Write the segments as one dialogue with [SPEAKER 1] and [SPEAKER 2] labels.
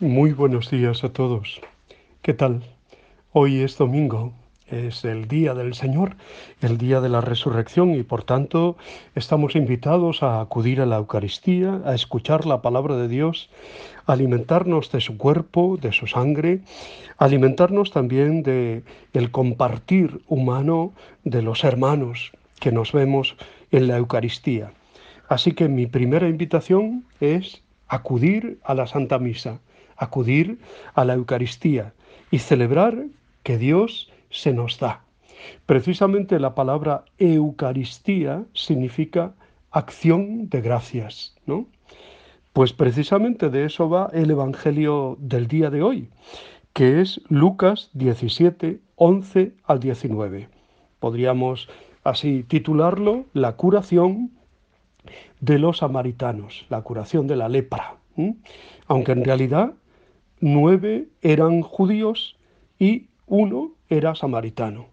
[SPEAKER 1] Muy buenos días a todos. ¿Qué tal? Hoy es domingo, es el día del Señor, el día de la resurrección y por tanto estamos invitados a acudir a la Eucaristía, a escuchar la palabra de Dios, a alimentarnos de su cuerpo, de su sangre, alimentarnos también de el compartir humano de los hermanos que nos vemos en la Eucaristía. Así que mi primera invitación es acudir a la Santa Misa acudir a la Eucaristía y celebrar que Dios se nos da. Precisamente la palabra Eucaristía significa acción de gracias, ¿no? Pues precisamente de eso va el Evangelio del día de hoy, que es Lucas 17, 11 al 19. Podríamos así titularlo La curación de los samaritanos, la curación de la lepra, aunque en realidad nueve eran judíos y uno era samaritano.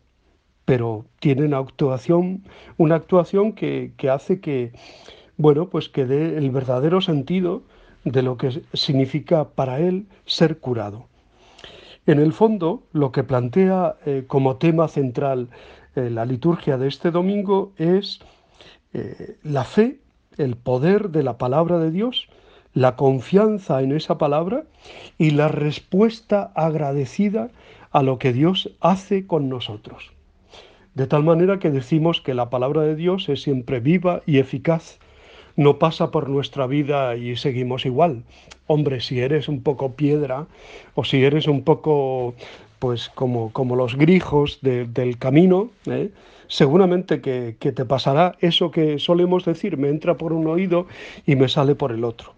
[SPEAKER 1] Pero tienen actuación, una actuación que, que hace que, bueno, pues que dé el verdadero sentido de lo que significa para él ser curado. En el fondo, lo que plantea eh, como tema central eh, la liturgia de este domingo es eh, la fe, el poder de la palabra de Dios la confianza en esa palabra y la respuesta agradecida a lo que Dios hace con nosotros. De tal manera que decimos que la palabra de Dios es siempre viva y eficaz, no pasa por nuestra vida y seguimos igual. Hombre, si eres un poco piedra o si eres un poco, pues como, como los grijos del camino, ¿eh? seguramente que, que te pasará eso que solemos decir, me entra por un oído y me sale por el otro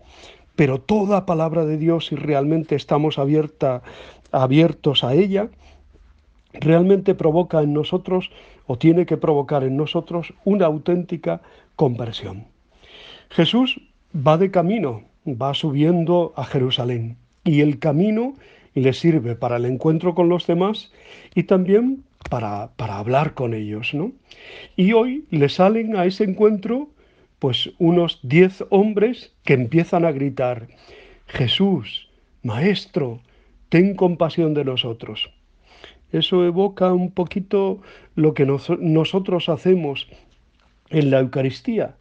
[SPEAKER 1] pero toda palabra de Dios, si realmente estamos abierta, abiertos a ella, realmente provoca en nosotros o tiene que provocar en nosotros una auténtica conversión. Jesús va de camino, va subiendo a Jerusalén y el camino le sirve para el encuentro con los demás y también para, para hablar con ellos. ¿no? Y hoy le salen a ese encuentro pues unos diez hombres que empiezan a gritar, Jesús, Maestro, ten compasión de nosotros. Eso evoca un poquito lo que nosotros hacemos en la Eucaristía,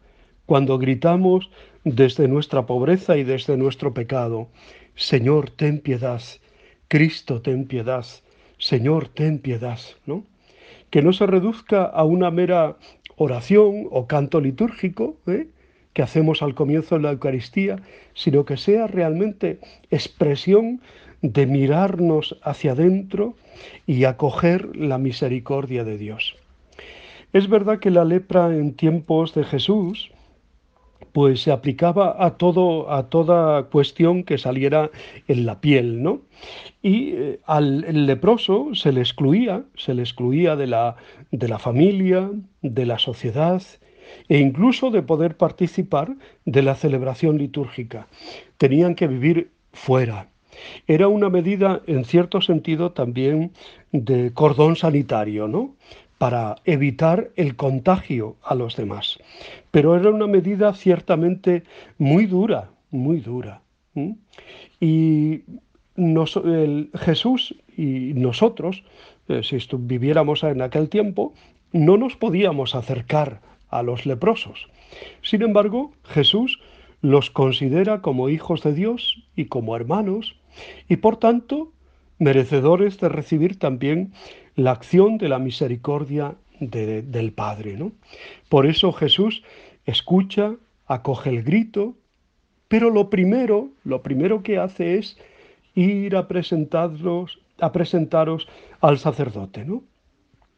[SPEAKER 1] cuando gritamos desde nuestra pobreza y desde nuestro pecado, Señor, ten piedad, Cristo, ten piedad, Señor, ten piedad, ¿no? Que no se reduzca a una mera oración o canto litúrgico ¿eh? que hacemos al comienzo de la Eucaristía, sino que sea realmente expresión de mirarnos hacia adentro y acoger la misericordia de Dios. Es verdad que la lepra en tiempos de Jesús pues se aplicaba a todo a toda cuestión que saliera en la piel, ¿no? Y eh, al leproso se le excluía, se le excluía de la, de la familia, de la sociedad e incluso de poder participar de la celebración litúrgica. Tenían que vivir fuera. Era una medida, en cierto sentido, también de cordón sanitario, ¿no? para evitar el contagio a los demás. Pero era una medida ciertamente muy dura, muy dura. Y Jesús y nosotros, eh, si viviéramos en aquel tiempo, no nos podíamos acercar a los leprosos. Sin embargo, Jesús los considera como hijos de Dios y como hermanos, y por tanto merecedores de recibir también la acción de la misericordia del Padre. ¿no? Por eso Jesús escucha, acoge el grito, pero lo primero, lo primero que hace es ir a a presentaros al sacerdote, ¿no?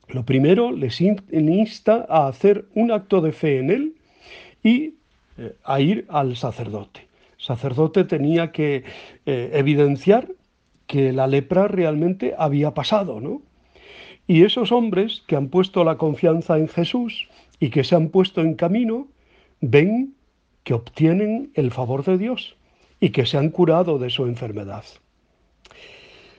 [SPEAKER 1] Lo primero les insta a hacer un acto de fe en él y eh, a ir al sacerdote. El sacerdote tenía que eh, evidenciar que la lepra realmente había pasado, ¿no? Y esos hombres que han puesto la confianza en Jesús y que se han puesto en camino, ven que obtienen el favor de Dios y que se han curado de su enfermedad.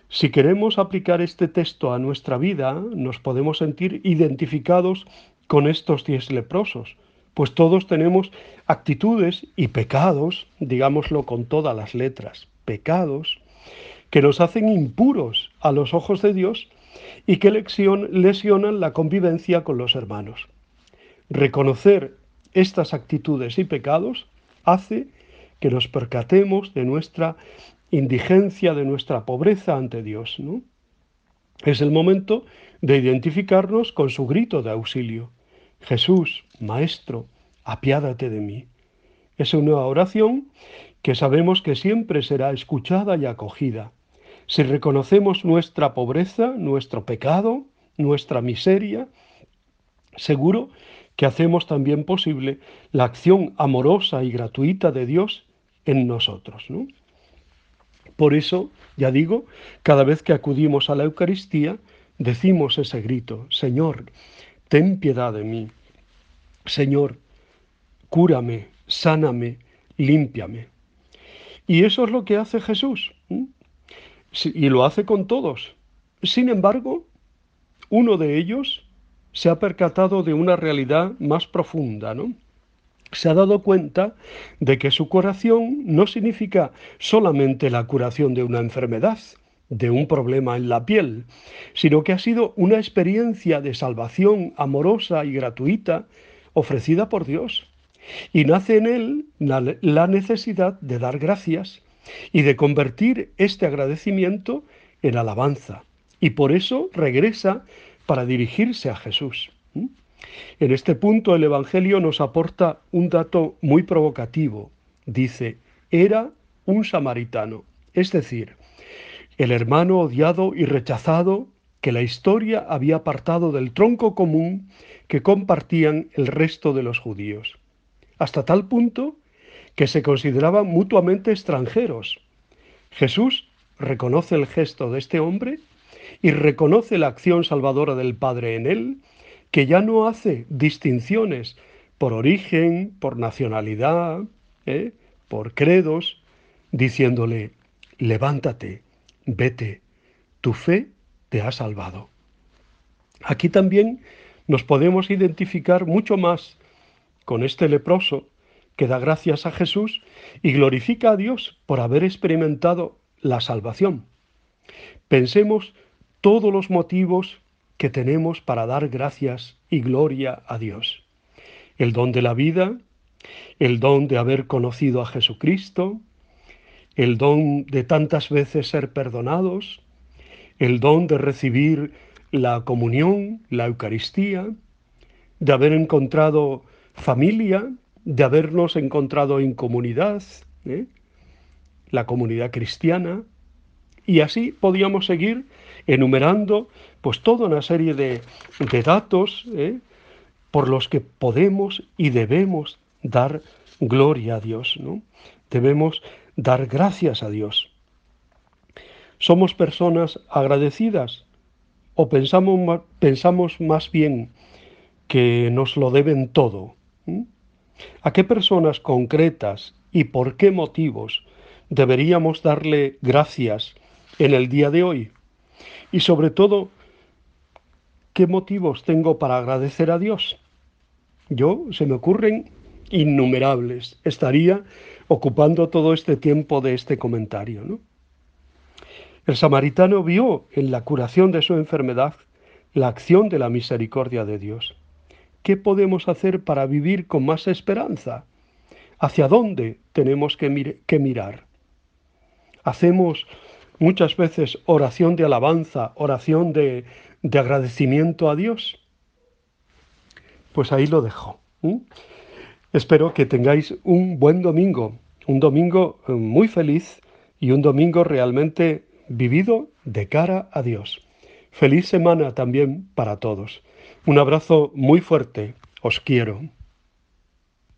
[SPEAKER 1] Si queremos aplicar este texto a nuestra vida, nos podemos sentir identificados con estos diez leprosos, pues todos tenemos actitudes y pecados, digámoslo con todas las letras. pecados, que nos hacen impuros a los ojos de Dios y que lesionan la convivencia con los hermanos. Reconocer estas actitudes y pecados hace que nos percatemos de nuestra indigencia, de nuestra pobreza ante Dios. ¿no? Es el momento de identificarnos con su grito de auxilio. Jesús, Maestro, apiádate de mí. Es una oración que sabemos que siempre será escuchada y acogida. Si reconocemos nuestra pobreza, nuestro pecado, nuestra miseria, seguro que hacemos también posible la acción amorosa y gratuita de Dios en nosotros. Por eso, ya digo, cada vez que acudimos a la Eucaristía, decimos ese grito, Señor, ten piedad de mí. Señor, cúrame, sáname, límpiame. Y eso es lo que hace Jesús. Y lo hace con todos. Sin embargo, uno de ellos se ha percatado de una realidad más profunda, ¿no? Se ha dado cuenta de que su curación no significa solamente la curación de una enfermedad, de un problema en la piel, sino que ha sido una experiencia de salvación amorosa y gratuita ofrecida por Dios. Y nace en él la necesidad de dar gracias y de convertir este agradecimiento en alabanza. Y por eso regresa para dirigirse a Jesús. En este punto el Evangelio nos aporta un dato muy provocativo. Dice, era un samaritano, es decir, el hermano odiado y rechazado que la historia había apartado del tronco común que compartían el resto de los judíos, hasta tal punto que se consideraban mutuamente extranjeros. Jesús reconoce el gesto de este hombre y reconoce la acción salvadora del Padre en él, que ya no hace distinciones por origen, por nacionalidad, ¿eh? por credos, diciéndole, levántate, vete, tu fe te ha salvado. Aquí también nos podemos identificar mucho más con este leproso que da gracias a Jesús y glorifica a Dios por haber experimentado la salvación. Pensemos todos los motivos que tenemos para dar gracias y gloria a Dios. El don de la vida, el don de haber conocido a Jesucristo, el don de tantas veces ser perdonados, el don de recibir la comunión, la Eucaristía, de haber encontrado familia, de habernos encontrado en comunidad, ¿eh? la comunidad cristiana, y así podíamos seguir enumerando pues toda una serie de, datos ¿eh? por los que podemos y debemos dar gloria a Dios, ¿no? Debemos dar gracias a Dios. ¿Somos personas agradecidas o pensamos, pensamos más bien que nos lo deben todo? ¿A qué personas concretas y por qué motivos deberíamos darle gracias en el día de hoy? Y sobre todo, ¿qué motivos tengo para agradecer a Dios? Yo se me ocurren innumerables. Estaría ocupando todo este tiempo de este comentario. ¿no? El samaritano vio en la curación de su enfermedad la acción de la misericordia de Dios. ¿Qué podemos hacer para vivir con más esperanza? ¿Hacia dónde tenemos que, mirar? Hacemos muchas veces oración de alabanza, oración de, agradecimiento a Dios. Pues ahí lo dejo. Espero que tengáis un buen domingo, un domingo eh, muy feliz y un domingo realmente vivido de cara a Dios. Feliz semana también para todos. Un abrazo muy fuerte. Os quiero.